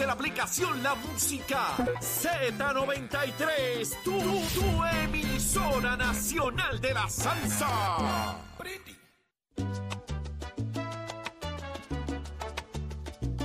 de la aplicación La Música Z93. Tu, tu emisora nacional de la salsa.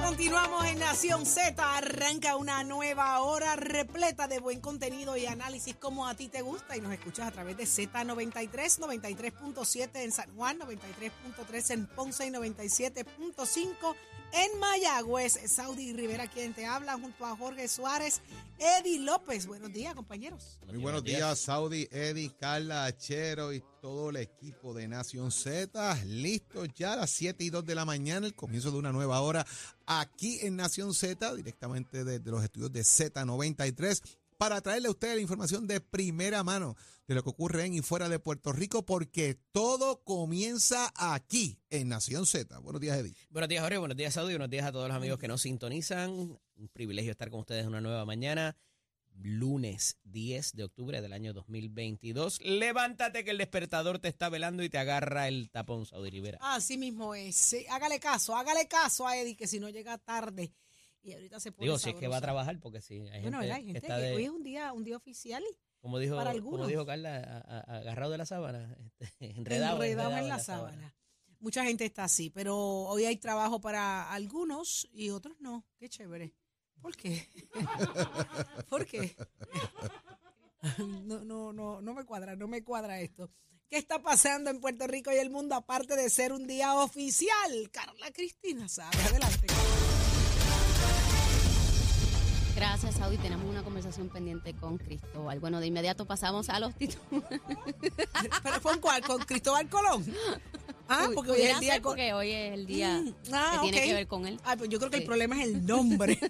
Continuamos en Nación Z, arranca una nueva hora repleta de buen contenido y análisis como a ti te gusta y nos escuchas a través de Z93, 93.7 en San Juan, 93.3 en Ponce y 97.5 en Mayagüez. Saudi Rivera quien te habla junto a Jorge Suárez, Eddie López. Buenos días compañeros. Muy buenos días, Saudi, Eddie, Carla, Achero y todo el equipo de Nación Z. Listos ya a las 7 y 2 de la mañana, el comienzo de una nueva hora aquí en Nación Z, directamente desde los estudios de Z93, para traerle a ustedes la información de primera mano de lo que ocurre en y fuera de Puerto Rico, porque todo comienza aquí en Nación Z. Buenos días, Eddie. Buenos días, Jorge. Buenos días, Saudi. Buenos días a todos los amigos que nos sintonizan. Un privilegio estar con ustedes una nueva mañana. Lunes 10 de octubre del año 2022. Levántate que el despertador te está velando y te agarra el tapón, Saudi Rivera. Así mismo es. Sí, hágale caso, hágale caso a Eddie que si no llega tarde y ahorita se pone Digo, si es que va a trabajar, porque sí, hay Bueno, gente, ¿verdad? Hay que gente está que de, hoy es un día, un día oficial como dijo, para como algunos. dijo Carla, a- a- agarrado de la sábana, este, enredado, enredado en la sábana. Mucha gente está así, pero hoy hay trabajo para algunos y otros no. Qué chévere. ¿Por qué? ¿Por qué? No, no, no, no me cuadra, no me cuadra esto. ¿Qué está pasando en Puerto Rico y el mundo aparte de ser un día oficial? Carla Cristina sabe. Adelante. Gracias, Saudi. Tenemos una conversación pendiente con Cristóbal. Bueno, de inmediato pasamos a los títulos. ¿Pero con cuál? ¿Con Cristóbal Colón? Ah, porque hoy es el día ser con- porque hoy es el día Mm, ah, que tiene que ver con él. Ah, pues yo creo que el problema es el nombre.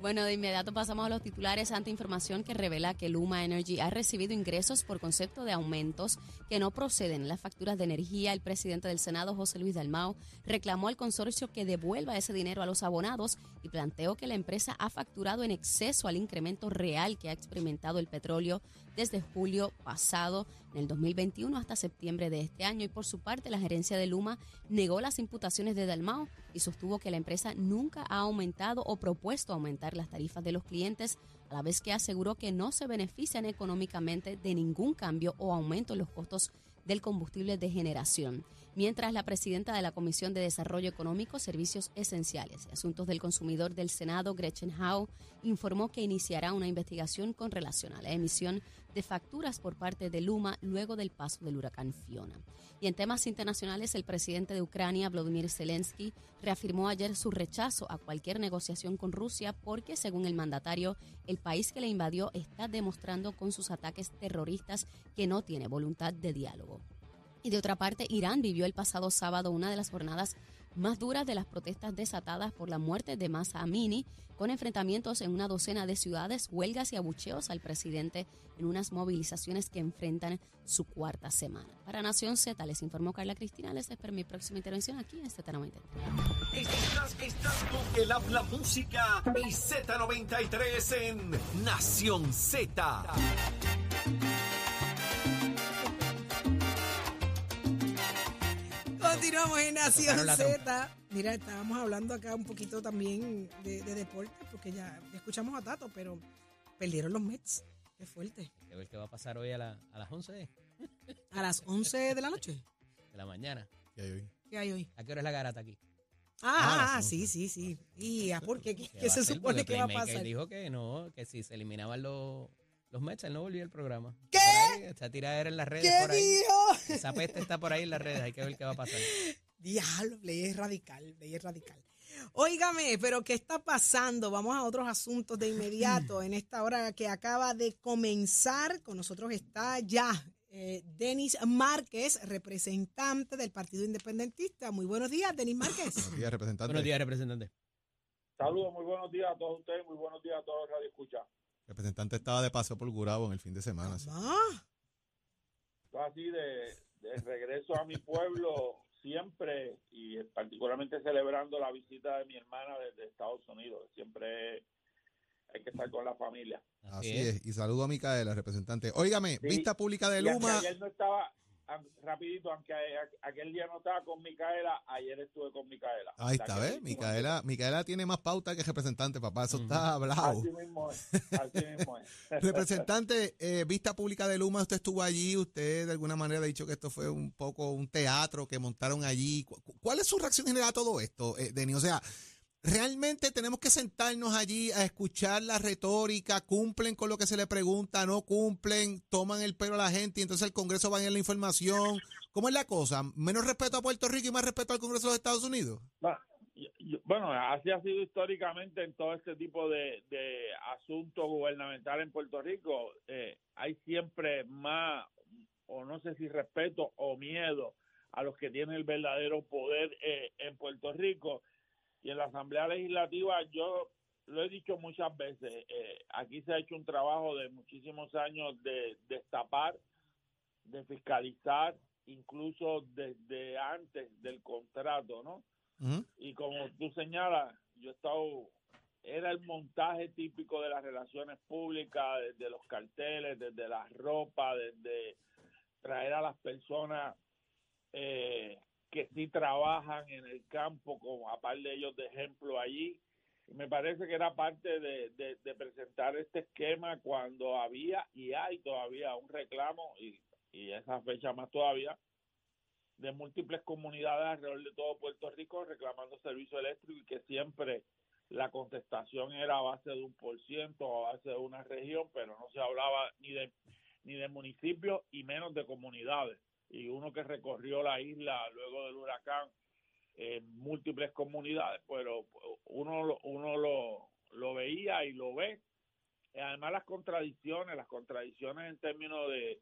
Bueno, de inmediato pasamos a los titulares ante información que revela que Luma Energy ha recibido ingresos por concepto de aumentos que no proceden en las facturas de energía. El presidente del Senado, José Luis Dalmao, reclamó al consorcio que devuelva ese dinero a los abonados y planteó que la empresa ha facturado en exceso al incremento real que ha experimentado el petróleo desde julio pasado en el 2021 hasta septiembre de este año y por su parte la gerencia de Luma negó las imputaciones de Dalmao y sostuvo que la empresa nunca ha aumentado o propuesto aumentar las tarifas de los clientes a la vez que aseguró que no se benefician económicamente de ningún cambio o aumento en los costos del combustible de generación. Mientras la presidenta de la Comisión de Desarrollo Económico, Servicios Esenciales y Asuntos del Consumidor del Senado, Gretchen Howe, informó que iniciará una investigación con relación a la emisión de facturas por parte de Luma luego del paso del huracán Fiona. Y en temas internacionales, el presidente de Ucrania, Vladimir Zelensky, reafirmó ayer su rechazo a cualquier negociación con Rusia porque, según el mandatario, el país que le invadió está demostrando con sus ataques terroristas que no tiene voluntad de diálogo. Y de otra parte, Irán vivió el pasado sábado una de las jornadas más duras de las protestas desatadas por la muerte de Masa Amini, con enfrentamientos en una docena de ciudades, huelgas y abucheos al presidente en unas movilizaciones que enfrentan su cuarta semana. Para Nación Z, les informó Carla Cristina. Les espero mi próxima intervención aquí en Z93. Estás, con el habla música y Z93 en Nación Z. Continuamos en Nación Z. Mira, estábamos hablando acá un poquito también de, de deporte, porque ya, escuchamos a Tato, pero perdieron los Mets. Qué fuerte. A ver qué va a pasar hoy a, la- a las 11 de A las 11 de la noche. la mañana. ¿Qué hay hoy? ¿Qué hay hoy? ¿A qué hora es la garata aquí? Ah, Ah, sí, sí, sí. ¿Y a por qué? ¿Qué, ¿Qué se supone que va a pasar? dijo que no, que si se eliminaban los, los Mets, él no volvía al programa. ¿Qué? Por ahí, esta tiradera en las redes ¿Qué por ahí. dijo? Esa peste está por ahí en las redes, hay que ver qué va a pasar. Diablo, ley es radical, ley es radical. Óigame, pero ¿qué está pasando? Vamos a otros asuntos de inmediato. En esta hora que acaba de comenzar, con nosotros está ya eh, Denis Márquez, representante del Partido Independentista. Muy buenos días, Denis Márquez. Buenos días, representante. Buenos días, representante. Saludos, muy buenos días a todos ustedes, muy buenos días a todos los Radio Escucha. El representante estaba de paso por Gurabo en el fin de semana. sí. Ah, Estoy así de, de regreso a mi pueblo siempre y particularmente celebrando la visita de mi hermana desde Estados Unidos. Siempre hay que estar con la familia. Así es. Y saludo a Micaela, representante. Óigame, Sí. vista pública de Luma. ayer no estaba, rapidito, aunque aquel día no estaba con Micaela, ayer estuve con Micaela. Ahí está, ¿ves? Micaela, Micaela tiene más pauta que representante, papá. Eso está hablado. Así mismo es. Así mismo es. Representante, eh, vista pública de Luma, usted estuvo allí, usted de alguna manera ha dicho que esto fue un poco un teatro que montaron allí. ¿Cu- cu- ¿Cuál es su reacción general a todo esto, eh, Denny? O sea, ¿realmente tenemos que sentarnos allí a escuchar la retórica? ¿Cumplen con lo que se le pregunta? ¿No cumplen? ¿Toman el pelo a la gente y entonces el Congreso va a la información? ¿Cómo es la cosa? ¿Menos respeto a Puerto Rico y más respeto al Congreso de Estados Unidos? Bueno, así ha sido históricamente en todo este tipo de, de asuntos gubernamentales en Puerto Rico. Eh, hay siempre más, o no sé si respeto o miedo a los que tienen el verdadero poder eh, en Puerto Rico. Y en la Asamblea Legislativa yo lo he dicho muchas veces, eh, aquí se ha hecho un trabajo de muchísimos años de destapar, de fiscalizar, incluso desde antes del contrato, ¿no? Y como tú señalas, yo he estado, era el montaje típico de las relaciones públicas, desde los carteles, desde la ropa, desde traer a las personas eh, que sí trabajan en el campo, como aparte de ellos de ejemplo allí. Me parece que era parte de, de- de presentar este esquema cuando había y hay todavía un reclamo, y, y esa fecha más todavía, de múltiples comunidades alrededor de todo Puerto Rico reclamando servicio eléctrico y que siempre la contestación era a base de un por ciento o a base de una región, pero no se hablaba ni de ni de municipios y menos de comunidades. Y uno que recorrió la isla luego del huracán, eh, múltiples comunidades, pero uno, uno lo, lo veía y lo ve. Además las contradicciones, las contradicciones en términos de,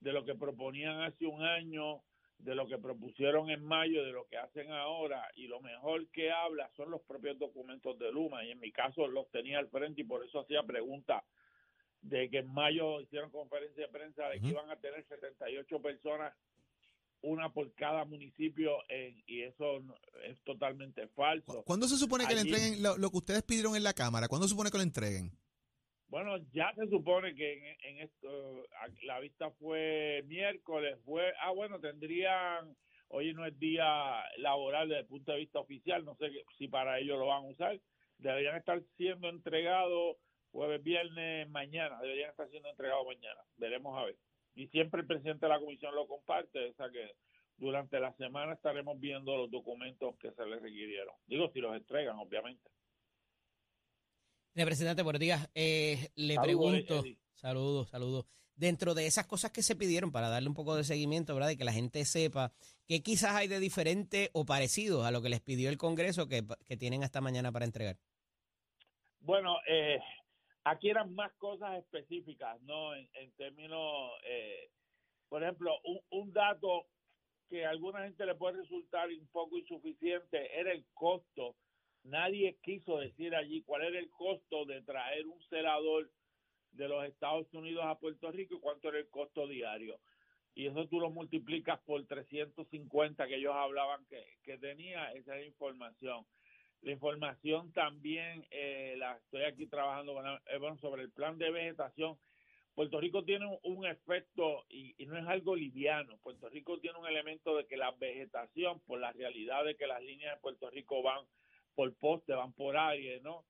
de lo que proponían hace un año, de lo que propusieron en mayo, de lo que hacen ahora, y lo mejor que habla son los propios documentos de Luma, y en mi caso los tenía al frente y por eso hacía preguntas de que en mayo hicieron conferencia de prensa de que iban a tener 78 personas, una por cada municipio, en- y eso es totalmente falso. ¿Cuándo se supone que le entreguen lo, lo que ustedes pidieron en la Cámara? ¿Cuándo se supone que lo entreguen? Bueno, ya se supone que en, en esto, la vista fue miércoles, fue, ah, bueno, tendrían, hoy no es día laboral desde el punto de vista oficial, no sé si para ello lo van a usar, deberían estar siendo entregados jueves, viernes, mañana, deberían estar siendo entregados mañana, veremos a ver. Y siempre el presidente de la comisión lo comparte, o sea que durante la semana estaremos viendo los documentos que se les requirieron. Digo, si los entregan, obviamente. Representante, buenos días. Eh, le Saludos, pregunto, saludos, saludos. Dentro de esas cosas que se pidieron para darle un poco de seguimiento, ¿verdad? Y que la gente sepa que quizás hay de diferente o parecido a lo que les pidió el Congreso que, que tienen hasta mañana para entregar. Bueno, eh, aquí eran más cosas específicas, ¿no? En, términos, eh, por ejemplo, un, un dato que a alguna gente le puede resultar un poco insuficiente era el costo. Nadie quiso decir allí cuál era el costo de traer un celador de los Estados Unidos a Puerto Rico y cuánto era el costo diario. Y eso tú lo multiplicas por 350 que ellos hablaban que, tenía, esa información. La información también eh, la estoy aquí trabajando con, eh, sobre el plan de vegetación. Puerto Rico tiene un, un efecto y, no es algo liviano. Puerto Rico tiene un elemento de que la vegetación, por la realidad de que las líneas de Puerto Rico van por poste, van por aire, ¿no?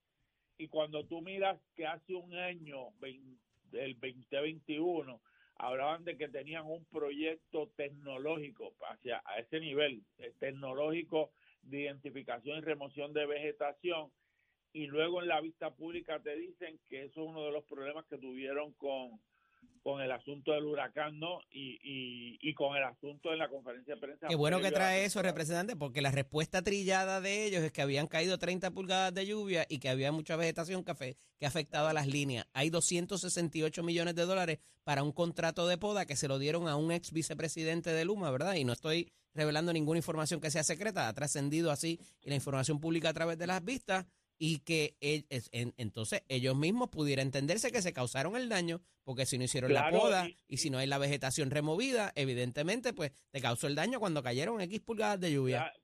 Y cuando tú miras que hace un año, vein- del 2021, hablaban de que tenían un proyecto tecnológico hacia a ese nivel eh, tecnológico de identificación y remoción de vegetación y luego en la vista pública te dicen que eso es uno de los problemas que tuvieron con, con el asunto del huracán, ¿no? Y, y, y con el asunto de la conferencia de prensa. Qué bueno que trae eso, representante, porque la respuesta trillada de ellos es que habían caído 30 pulgadas de lluvia y que había mucha vegetación afe- que ha afectado a las líneas. Hay 268 millones de dólares para un contrato de poda que se lo dieron a un ex vicepresidente de Luma, ¿verdad? Y no estoy revelando ninguna información que sea secreta, ha trascendido así y la información pública a través de las vistas. y que es- en- entonces ellos mismos pudieran entenderse que se causaron el daño, porque si no hicieron la poda y- y, si no hay la vegetación removida, evidentemente pues te causó el daño cuando cayeron X pulgadas de lluvia. Cla-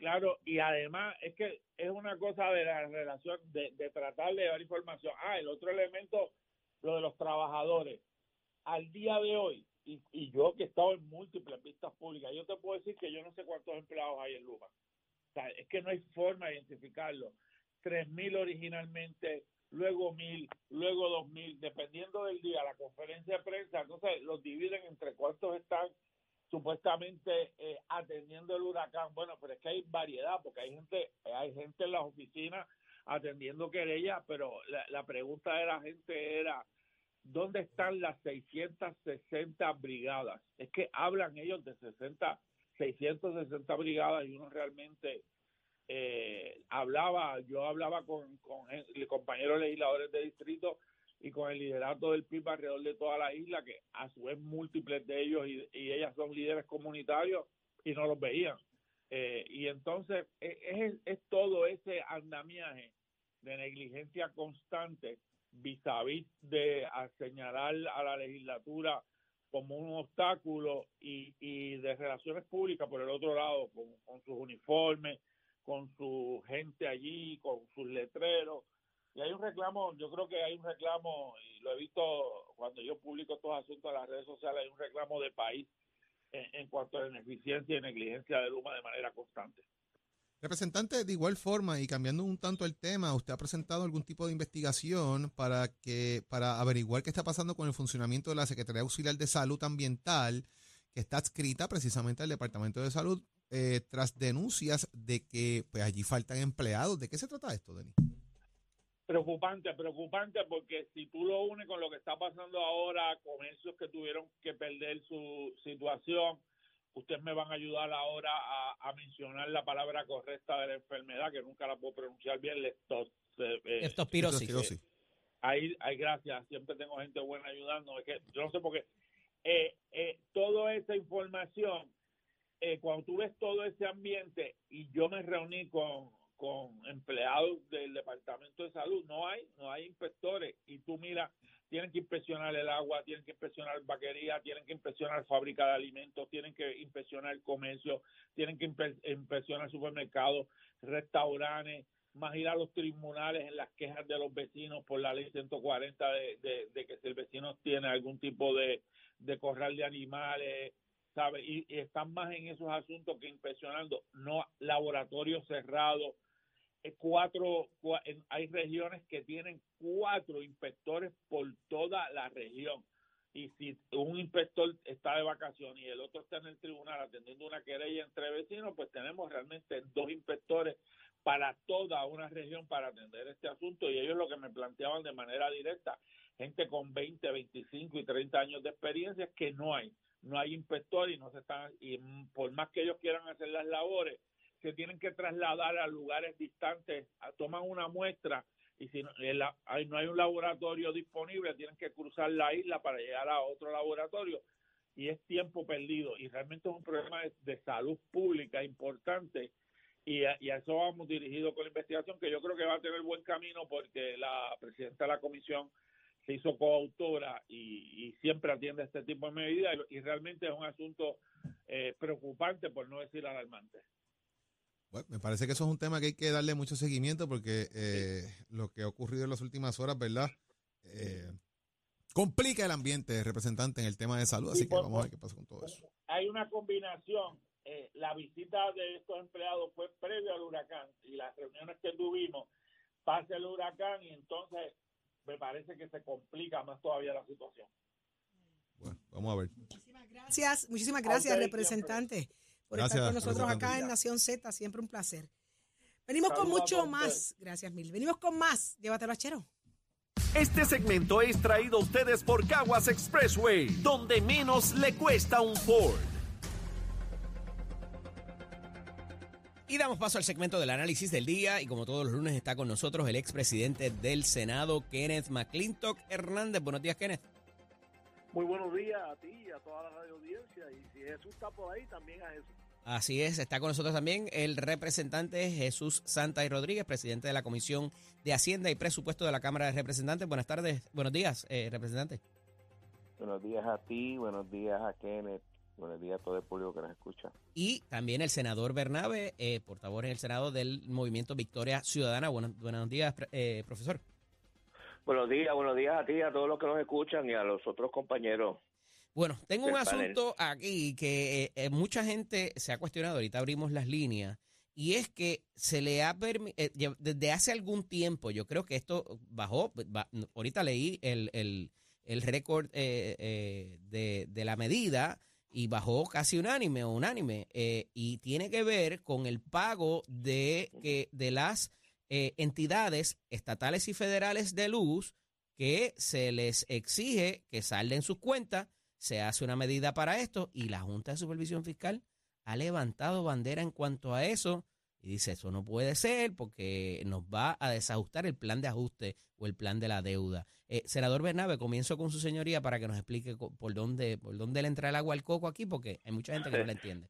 Claro, y además es que es una cosa de la relación, de, de tratar de dar información. Ah, el otro elemento, lo de los trabajadores. Al día de hoy, y, y yo que he estado en múltiples vistas públicas, yo te puedo decir que yo no sé cuántos empleados hay en Luma. Es que no hay forma de identificarlo. Tres mil originalmente, luego mil, luego dos mil, dependiendo del día, la conferencia de prensa, entonces los dividen entre cuántos están supuestamente eh, atendiendo el huracán. Bueno, pero es que hay variedad, porque hay gente, hay gente en las oficinas atendiendo querellas, pero la pregunta de la gente era, ¿dónde están las 660 brigadas? Es que hablan ellos de 60, 660 brigadas y uno realmente eh, hablaba, yo hablaba con, con compañeros legisladores de distrito y con el liderato del PIB alrededor de toda la isla, que a su vez múltiples de ellos y, y ellas son líderes comunitarios y no los veían. Eh, y entonces e- es, es todo ese andamiaje de negligencia constante vis a vis de a señalar a la legislatura como un obstáculo y, y de relaciones públicas por el otro lado, con, con sus uniformes, con su gente allí, con sus letreros. Y hay un reclamo, yo creo que hay un reclamo, y lo he visto cuando yo publico estos asuntos en las redes sociales, hay un reclamo de país en, en cuanto a la ineficiencia y negligencia de Luma de manera constante. Representante, de igual forma y cambiando un tanto el tema, ¿usted ha presentado algún tipo de investigación para que para averiguar qué está pasando con el funcionamiento de la Secretaría Auxiliar de Salud Ambiental, que está adscrita precisamente al Departamento de Salud, eh, tras denuncias de que pues allí faltan empleados? ¿De qué se trata esto, Denis? Preocupante, preocupante, porque si tú lo unes con lo que está pasando ahora, comercios que tuvieron que perder su situación, ustedes me van a ayudar ahora a, a mencionar la palabra correcta de la enfermedad, que nunca la puedo pronunciar bien, leptos, eh, eh, Leptospirosis. Leptospirosis. ahí, ahí gracias, siempre tengo gente buena ayudando, es que yo no sé por qué. Eh, eh, toda esa información, eh, cuando tú ves todo ese ambiente, y yo me reuní con, con empleados del Departamento de Salud, no hay, no hay inspectores, y tú miras, tienen que inspeccionar el agua, tienen que inspeccionar vaquería, tienen que inspeccionar fábrica de alimentos, tienen que inspeccionar comercio, tienen que inspe- inspeccionar supermercados, restaurantes, más ir a los tribunales en las quejas de los vecinos por la ley 140 de, de, de que si el vecino tiene algún tipo de, de corral de animales, ¿sabe? Y, y están más en esos asuntos que inspeccionando, no laboratorios cerrados. Eh, Cuatro, hay regiones que tienen cuatro inspectores por toda la región. Y si un inspector está de vacaciones y el otro está en el tribunal atendiendo una querella entre vecinos, pues tenemos realmente dos inspectores para toda una región para atender este asunto y ellos lo que me planteaban de manera directa, gente con 20, 25 y 30 años de experiencia, es que no hay, no hay inspector y no se están, y por más que ellos quieran hacer las labores, se tienen que trasladar a lugares distantes, toman una muestra y si no, hay, no hay un laboratorio disponible, tienen que cruzar la isla para llegar a otro laboratorio y es tiempo perdido y realmente es un problema de, de salud pública importante y a, y a eso vamos dirigido con la investigación que yo creo que va a tener buen camino porque la presidenta de la comisión se hizo coautora y, y siempre atiende este tipo de medidas y, y realmente es un asunto eh, preocupante por no decir alarmante. Bueno, me parece que eso es un tema que hay que darle mucho seguimiento porque eh, lo que ha ocurrido en las últimas horas, ¿verdad? Eh, complica el ambiente, representante, en el tema de salud, así Sí, que vamos a ver qué pasa con todo eso. Hay una combinación. eh, la visita de estos empleados fue previo al huracán y las reuniones que tuvimos pasa el huracán y entonces me parece que se complica más todavía la situación. Bueno, vamos a ver. Muchísimas gracias, muchísimas gracias, representante, por Gracias, estar con nosotros acá en Nación Z. Siempre un placer. Venimos con mucho más. Gracias, Mil. Venimos con más. Llévatelo a Chero. Este segmento es traído a ustedes por Caguas Expressway, donde menos le cuesta un Ford. Y damos paso al segmento del análisis del día y como todos los lunes está con nosotros el expresidente del Senado, Kenneth McClintock Hernández. Buenos días, Kenneth. Muy buenos días a ti y a toda la radio audiencia. Y si Jesús está por ahí, también a Jesús. Así es, está con nosotros también el representante Jesús Santa y Rodríguez, presidente de la Comisión de Hacienda y Presupuesto de la Cámara de Representantes. Buenas tardes, buenos días, eh, representante. Buenos días a ti, buenos días a Kenneth, buenos días a todo el público que nos escucha. Y también el senador Bernabe, eh, portavoz en el Senado del Movimiento Victoria Ciudadana. Buenos, buenos días, eh, profesor. Buenos días, buenos días a ti, a todos los que nos escuchan y a los otros compañeros bueno, tengo un asunto aquí que eh, eh, mucha gente se ha cuestionado, ahorita abrimos las líneas, y es que se le ha permitido, eh, desde hace algún tiempo, yo creo que esto bajó, ahorita leí el, el, el récord de, de, la medida y bajó casi unánime o unánime, y tiene que ver con el pago de, que, de las entidades estatales y federales de luz que se les exige que salden sus cuentas se hace una medida para esto y la Junta de Supervisión Fiscal ha levantado bandera en cuanto a eso y dice, eso no puede ser porque nos va a desajustar el plan de ajuste o el plan de la deuda. Eh, senador Bernabe, comienzo con su señoría para que nos explique por dónde, por dónde le entra el agua al coco aquí, porque hay mucha gente que no la entiende.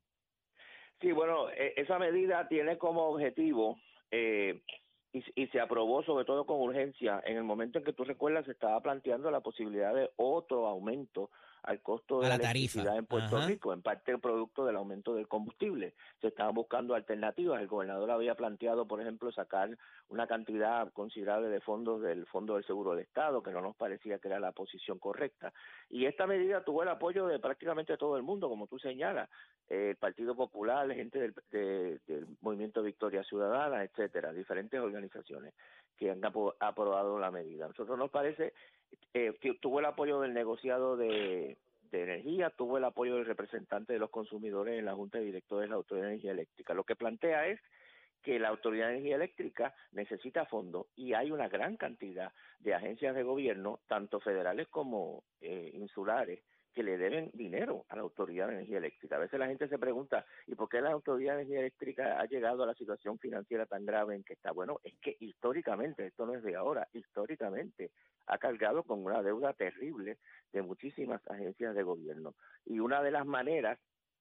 Sí, bueno, e, esa medida tiene como objetivo eh, y, se aprobó sobre todo con urgencia. En el momento en que tú recuerdas, se estaba planteando la posibilidad de otro aumento al costo de la, electricidad en Puerto Rico, en parte el producto del aumento del combustible. Se estaban buscando alternativas. El gobernador había planteado, por ejemplo, sacar una cantidad considerable de fondos del Fondo del Seguro del Estado, que no nos parecía que era la posición correcta. Y esta medida tuvo el apoyo de prácticamente todo el mundo, como tú señalas, el Partido Popular, gente del, del Movimiento Victoria Ciudadana, etcétera, diferentes organizaciones que han aprobado la medida. A nosotros nos parece eh, tuvo el apoyo del negociado de, energía, tuvo el apoyo del representante de los consumidores en la Junta de Directores de la Autoridad de Energía Eléctrica. Lo que plantea es que la Autoridad de Energía Eléctrica necesita fondos y hay una gran cantidad de agencias de gobierno, tanto federales como eh, insulares, que le deben dinero a la Autoridad de Energía Eléctrica. A veces la gente se pregunta, ¿y por qué la Autoridad de Energía Eléctrica ha llegado a la situación financiera tan grave en que está? Bueno, es que históricamente, esto no es de ahora, históricamente ha cargado con una deuda terrible de muchísimas agencias de gobierno. Y una de las maneras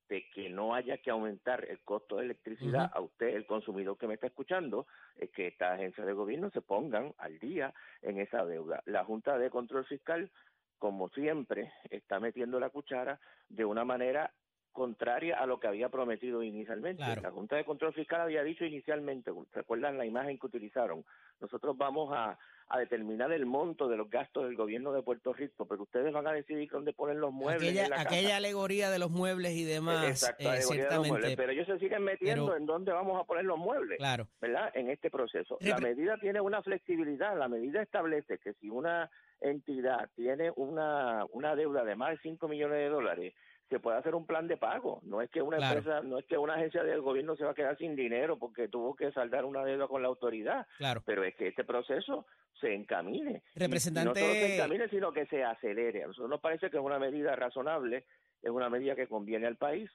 de que no haya que aumentar el costo de electricidad a usted, el consumidor que me está escuchando, es que estas agencias de gobierno se pongan al día en esa deuda. La Junta de Control Fiscal como siempre, está metiendo la cuchara de una manera contraria a lo que había prometido inicialmente. La Junta de Control Fiscal había dicho inicialmente, recuerdan la imagen que utilizaron? Nosotros vamos a, determinar el monto de los gastos del gobierno de Puerto Rico, pero ustedes van a decidir dónde ponen los muebles. Aquella, aquella alegoría de los muebles y demás. Exacto, eh, pero ellos se siguen metiendo en dónde vamos a poner los muebles, claro. ¿verdad? En este proceso. La medida tiene una flexibilidad, la medida establece que si una entidad tiene una, una deuda de más de 5 millones de dólares, se puede hacer un plan de pago. No es que una empresa, no es que una agencia del gobierno se va a quedar sin dinero porque tuvo que saldar una deuda con la autoridad. Claro. Pero es que este proceso se encamine. Representante. no solo se encamine, sino que se acelere. A nosotros nos parece que es una medida razonable, es una medida que conviene al país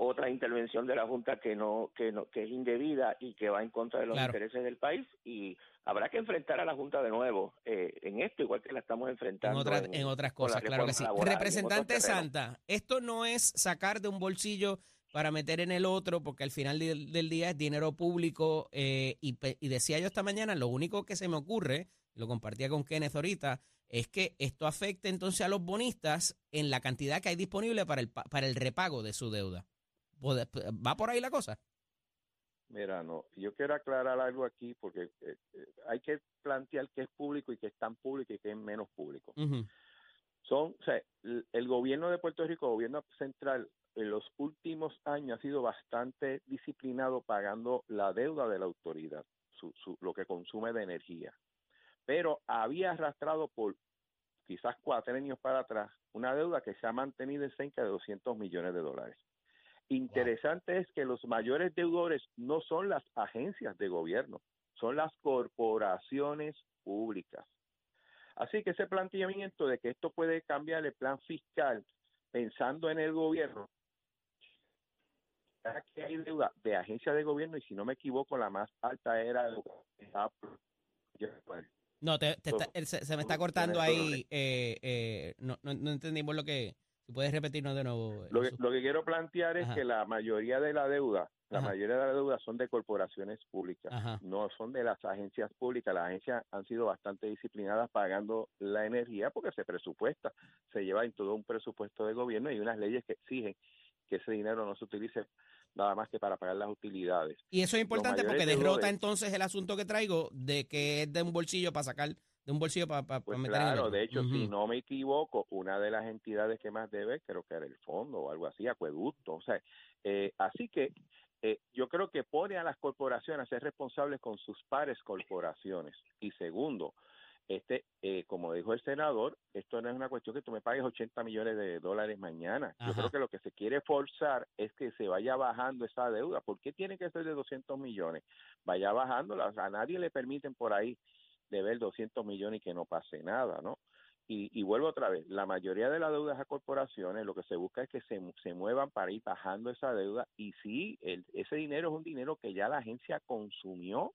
otra intervención de la Junta que no que no que es indebida y que va en contra de los intereses del país y habrá que enfrentar a la Junta de nuevo eh, en esto igual que la estamos enfrentando en, otras cosas claro que sí. representante Santa esto no es sacar de un bolsillo para meter en el otro porque al final del, día es dinero público eh, y, y decía yo esta mañana lo único que se me ocurre lo compartía con Kenneth ahorita es que esto afecte entonces a los bonistas en la cantidad que hay disponible para el, para el repago de su deuda. ¿Va por ahí la cosa? Mira, no, yo quiero aclarar algo aquí porque eh, eh, hay que plantear qué es público y qué es tan público y qué es menos público. Son, o sea, el, gobierno de Puerto Rico, el gobierno central, en los últimos años ha sido bastante disciplinado pagando la deuda de la autoridad, su, su, lo que consume de energía. Pero había arrastrado por quizás cuatro años para atrás una deuda que se ha mantenido en cerca de 200 millones de dólares. Interesante es que los mayores deudores no son las agencias de gobierno, son las corporaciones públicas. Así que ese planteamiento de que esto puede cambiar el plan fiscal pensando en el gobierno, que hay deuda de agencias de gobierno y si no me equivoco la más alta era no, te, se, me está cortando ahí, eh, eh, no, no, entendimos lo que puedes repetirnos de nuevo. Lo que, Jesús. lo que quiero plantear es Ajá. que la mayoría de la deuda, la Ajá. mayoría de la deuda son de corporaciones públicas, Ajá. no son de las agencias públicas. Las agencias han sido bastante disciplinadas pagando la energía porque se presupuesta, se lleva en todo un presupuesto de gobierno y unas leyes que exigen que ese dinero no se utilice nada más que para pagar las utilidades. Y eso es importante porque derrota entonces el asunto que traigo de que es de un bolsillo para sacar, de un bolsillo para, para, Pues meter en el claro, de hecho, si no me equivoco, una de las entidades que más debe, creo que era el fondo o algo así, acueducto. O sea, eh, así que eh, yo creo que pone a las corporaciones a ser responsables con sus pares corporaciones. Y segundo, este, eh, como dijo el senador, esto no es una cuestión que tú me pagues 80 millones de dólares mañana. Yo creo que lo que se quiere forzar es que se vaya bajando esa deuda. ¿Por qué tiene que ser de 200 millones? Vaya bajándola. O sea, a nadie le permiten por ahí deber 200 millones y que no pase nada, ¿no? Y, vuelvo otra vez, la mayoría de las deudas a corporaciones lo que se busca es que se, se muevan para ir bajando esa deuda y sí, el, ese dinero es un dinero que ya la agencia consumió,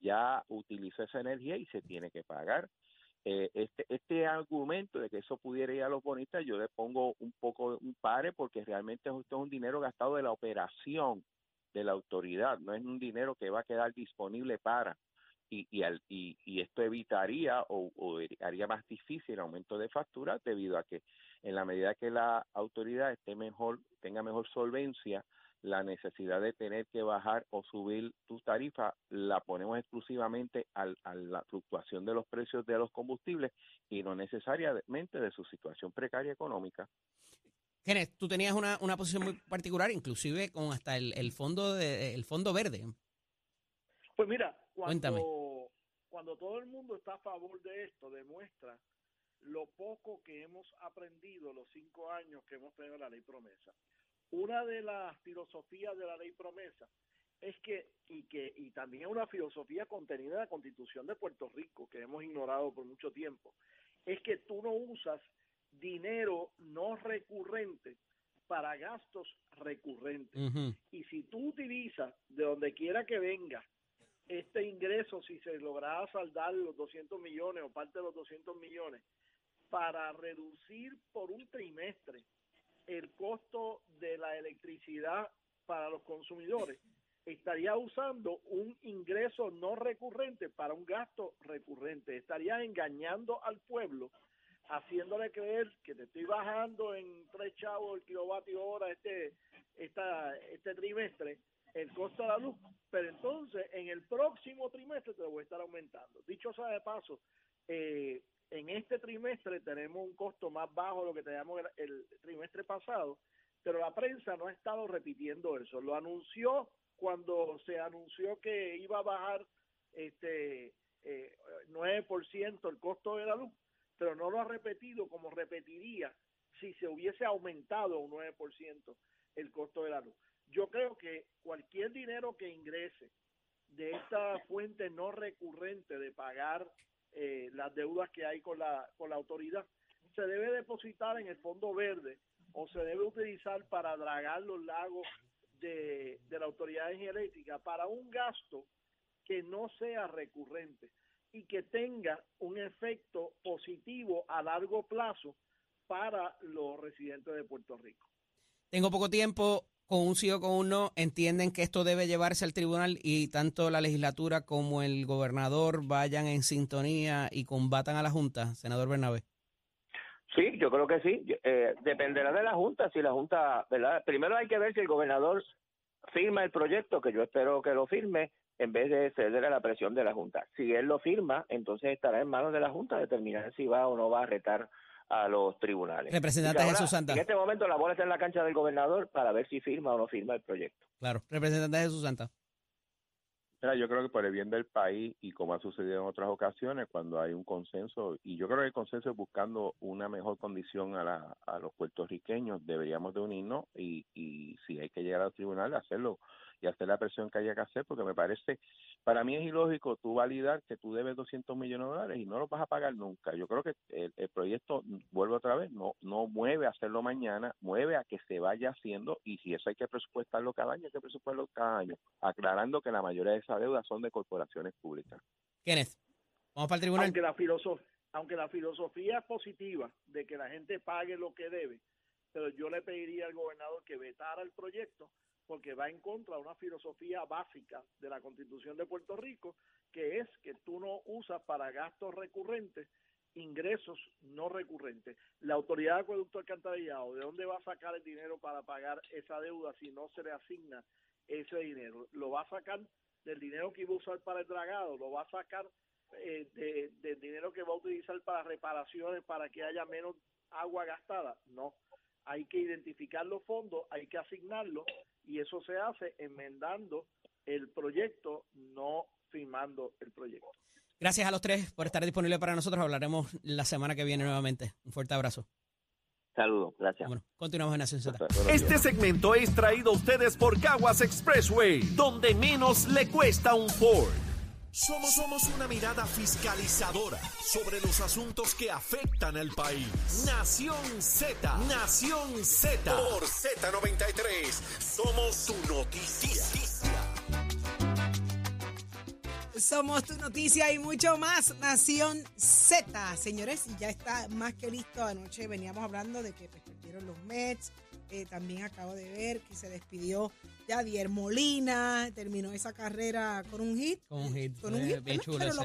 ya utilizó esa energía y se tiene que pagar. Eh, este, este argumento de que eso pudiera ir a los bonistas, yo le pongo un poco un pare porque realmente esto es un dinero gastado de la operación de la autoridad, no es un dinero que va a quedar disponible para y, y, al- y, y esto evitaría o, o haría más difícil el aumento de facturas debido a que en la medida que la autoridad esté mejor, tenga mejor solvencia, la necesidad de tener que bajar o subir tu tarifa la ponemos exclusivamente al- a la fluctuación de los precios de los combustibles y no necesariamente de su situación precaria económica. Kenneth, tú tenías una, una posición muy particular, inclusive con hasta el, el fondo de, el fondo verde. Pues mira, Cuéntame. cuando, cuando todo el mundo está a favor de esto, demuestra lo poco que hemos aprendido los cinco años que hemos tenido la ley promesa. Una de las filosofías de la ley promesa es que, y que, y también una filosofía contenida en la constitución de Puerto Rico, que hemos ignorado por mucho tiempo, es que tú no usas dinero no recurrente para gastos recurrentes. Y si tú utilizas de donde quiera que venga este ingreso, si se lograra saldar los 200 millones o parte de los 200 millones, para reducir por un trimestre el costo de la electricidad para los consumidores, estaría usando un ingreso no recurrente para un gasto recurrente. Estaría engañando al pueblo, haciéndole creer que te estoy bajando en tres chavos el kilovatio hora este, esta, este trimestre el costo de la luz, pero entonces en el próximo trimestre te voy a estar aumentando. Dicho sea de paso, eh, en este trimestre tenemos un costo más bajo de lo que teníamos el, el trimestre pasado, pero la prensa no ha estado repitiendo eso. Lo anunció cuando se anunció que iba a bajar este eh, 9% el costo de la luz, pero no lo ha repetido como repetiría si se hubiese aumentado un 9% el costo de la luz. Yo creo que cualquier dinero que ingrese de esta fuente no recurrente de pagar eh, las deudas que hay con la, con la autoridad se debe depositar en el fondo verde o se debe utilizar para dragar los lagos de, de la autoridad de energía eléctrica para un gasto que no sea recurrente y que tenga un efecto positivo a largo plazo para los residentes de Puerto Rico. Tengo poco tiempo, con un sí o con un no, entienden que esto debe llevarse al tribunal y tanto la legislatura como el gobernador vayan en sintonía y combatan a la Junta, senador Bernabé. Sí, yo creo que sí. Eh, dependerá de la Junta. Si la Junta, ¿verdad? Primero hay que ver si el gobernador firma el proyecto, que yo espero que lo firme, en vez de ceder a la presión de la Junta. Si él lo firma, entonces estará en manos de la Junta determinar si va o no va a retar a los tribunales. Representante ahora, Jesús Santa. En este momento la bola está en la cancha del gobernador para ver si firma o no firma el proyecto. Claro, representante Jesús Santa. Mira, yo creo que por el bien del país y como ha sucedido en otras ocasiones, cuando hay un consenso, y yo creo que el consenso es buscando una mejor condición a, la, a los puertorriqueños, deberíamos de unirnos y, y si hay que llegar al tribunal, hacerlo y hacer la presión que haya que hacer, porque me parece, para mí es ilógico tú validar que tú debes 200 millones de dólares y no los vas a pagar nunca. Yo creo que el, el proyecto, vuelve otra vez, no, no mueve a hacerlo mañana, mueve a que se vaya haciendo y si eso hay que presupuestarlo cada año, hay que presupuestarlo cada año, aclarando que la mayoría de esas deudas son de corporaciones públicas. Kenneth, vamos para el tribunal. Aunque la, filosof- aunque la filosofía es positiva de que la gente pague lo que debe, pero yo le pediría al gobernador que vetara el proyecto porque va en contra de una filosofía básica de la Constitución de Puerto Rico, que es que tú no usas para gastos recurrentes ingresos no recurrentes. La autoridad de acueducto alcantarillado, ¿de dónde va a sacar el dinero para pagar esa deuda si no se le asigna ese dinero? ¿Lo va a sacar del dinero que iba a usar para el dragado? ¿Lo va a sacar eh, de, del dinero que va a utilizar para reparaciones para que haya menos agua gastada? No. Hay que identificar los fondos, hay que asignarlos y eso se hace enmendando el proyecto, no firmando el proyecto. Gracias a los tres por estar disponibles para nosotros. Hablaremos la semana que viene nuevamente. Un fuerte abrazo. Saludos, gracias. Bueno, continuamos en Nación Z. Este segmento es traído a ustedes por Caguas Expressway, donde menos le cuesta un Ford. Somos, somos una mirada fiscalizadora sobre los asuntos que afectan al país. Nación Z, Nación Z. Por Z93, somos tu noticia. Somos tu noticia y mucho más. Nación Z, señores, y ya está más que listo. Anoche veníamos hablando de que pues, perdieron los Mets. Eh, también acabo de ver que se despidió Yadier Molina. Terminó esa carrera con un hit. Con un hit. Con un hit, bien chulo Pero ese.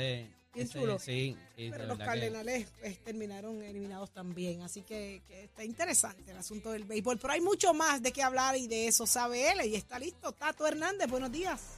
bien ese- chulo. Sí, sí, de Pero los que- Cardenales pues, terminaron eliminados también. Así que, que está interesante el asunto del béisbol. Pero hay mucho más de qué hablar y de eso sabe él. Y está listo. Tato Hernández, buenos días.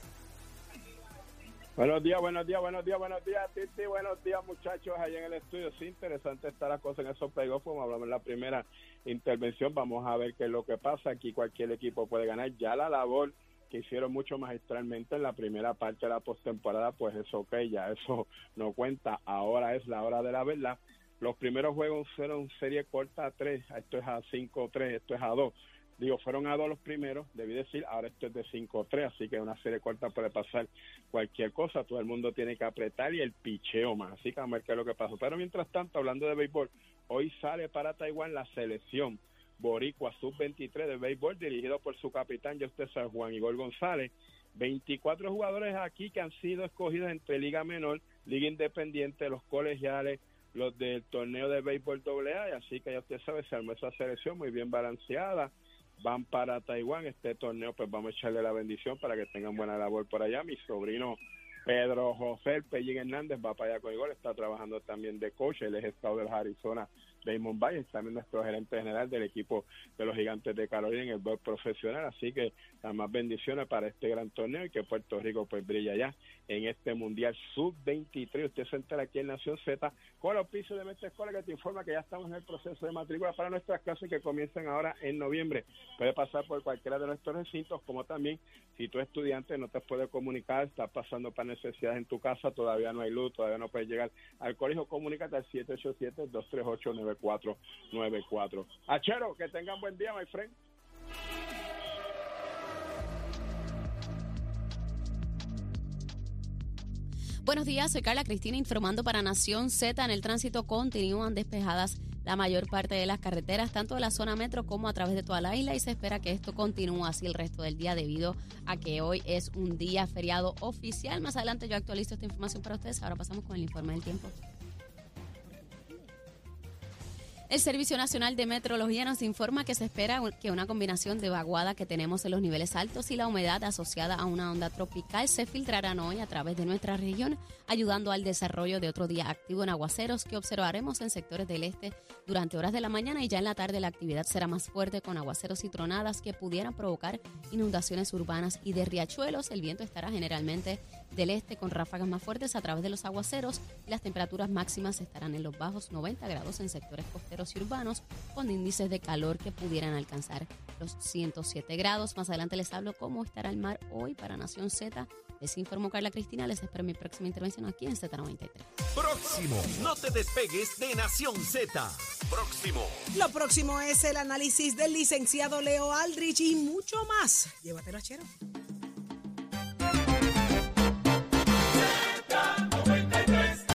Buenos días, buenos días, buenos días, buenos días, Titi, buenos días, muchachos, allá en el estudio. Sí, interesante está la cosa en esos playoffs, como hablamos en la primera intervención. Vamos a ver qué es lo que pasa. Aquí cualquier equipo puede ganar. Ya la labor que hicieron mucho magistralmente en la primera parte de la postemporada, pues es ok, ya eso no cuenta. Ahora es la hora de la verdad. Los primeros juegos fueron serie corta a 3, esto es a 5-3, esto es a 2. Digo, fueron a 2 los primeros, debí decir, ahora esto es de 5-3, así que una serie corta puede pasar cualquier cosa, todo el mundo tiene que apretar y el picheo más, así que vamos a ver qué es lo que pasó. Pero mientras tanto, hablando de béisbol, hoy sale para Taiwán la selección Boricua Sub-23 de béisbol, dirigido por su capitán, ya usted sabe, Juan Igor González. 24 jugadores aquí que han sido escogidos entre Liga Menor, Liga Independiente, los colegiales, los del torneo de béisbol AA, así que ya usted sabe, se armó esa selección muy bien balanceada. Van para Taiwán, este torneo, pues vamos a echarle la bendición para que tengan buena labor por allá. Mi sobrino Pedro José El Pellín Hernández va para allá con Igor, está trabajando también de coach, él es estado de Arizona Damon Valle, también nuestro gerente general del equipo de los gigantes de Carolina en el profesional, así que las más bendiciones para este gran torneo y que Puerto Rico pues brilla ya en este Mundial Sub-23. Usted se entera aquí en Nación Z con los pisos de Mestre Escuela que te informa que ya estamos en el proceso de matrícula para nuestras clases que comienzan ahora en noviembre. Puede pasar por cualquiera de nuestros recintos, como también si tu estudiante no te puede comunicar, estás pasando para necesidades en tu casa, todavía no hay luz, todavía no puedes llegar al colegio, comunícate al 787-238-9494. Achero, que tengan buen día, my friend. Buenos días, soy Carla Cristina informando para Nación Z. En el tránsito continúan despejadas la mayor parte de las carreteras, tanto de la zona metro como a través de toda la isla y se espera que esto continúe así el resto del día debido a que hoy es un día feriado oficial. Más adelante yo actualizo esta información para ustedes. Ahora pasamos con el informe del tiempo. El Servicio Nacional de Meteorología nos informa que se espera que una combinación de vaguada que tenemos en los niveles altos y la humedad asociada a una onda tropical se filtrarán hoy a través de nuestra región, ayudando al desarrollo de otro día activo en aguaceros que observaremos en sectores del este durante horas de la mañana y ya en la tarde la actividad será más fuerte con aguaceros y tronadas que pudieran provocar inundaciones urbanas y de riachuelos. El viento estará generalmente del este con ráfagas más fuertes a través de los aguaceros y las temperaturas máximas estarán en los bajos 90 grados en sectores costeros y urbanos con índices de calor que pudieran alcanzar los 107 grados. Más adelante les hablo cómo estará el mar hoy para Nación Z. Les informó Carla Cristina. Les espero mi próxima intervención aquí en Z93. Próximo, no te despegues de Nación Z. Próximo. Lo próximo es el análisis del licenciado Leo Aldrich y mucho más. Llévatelo, Chero.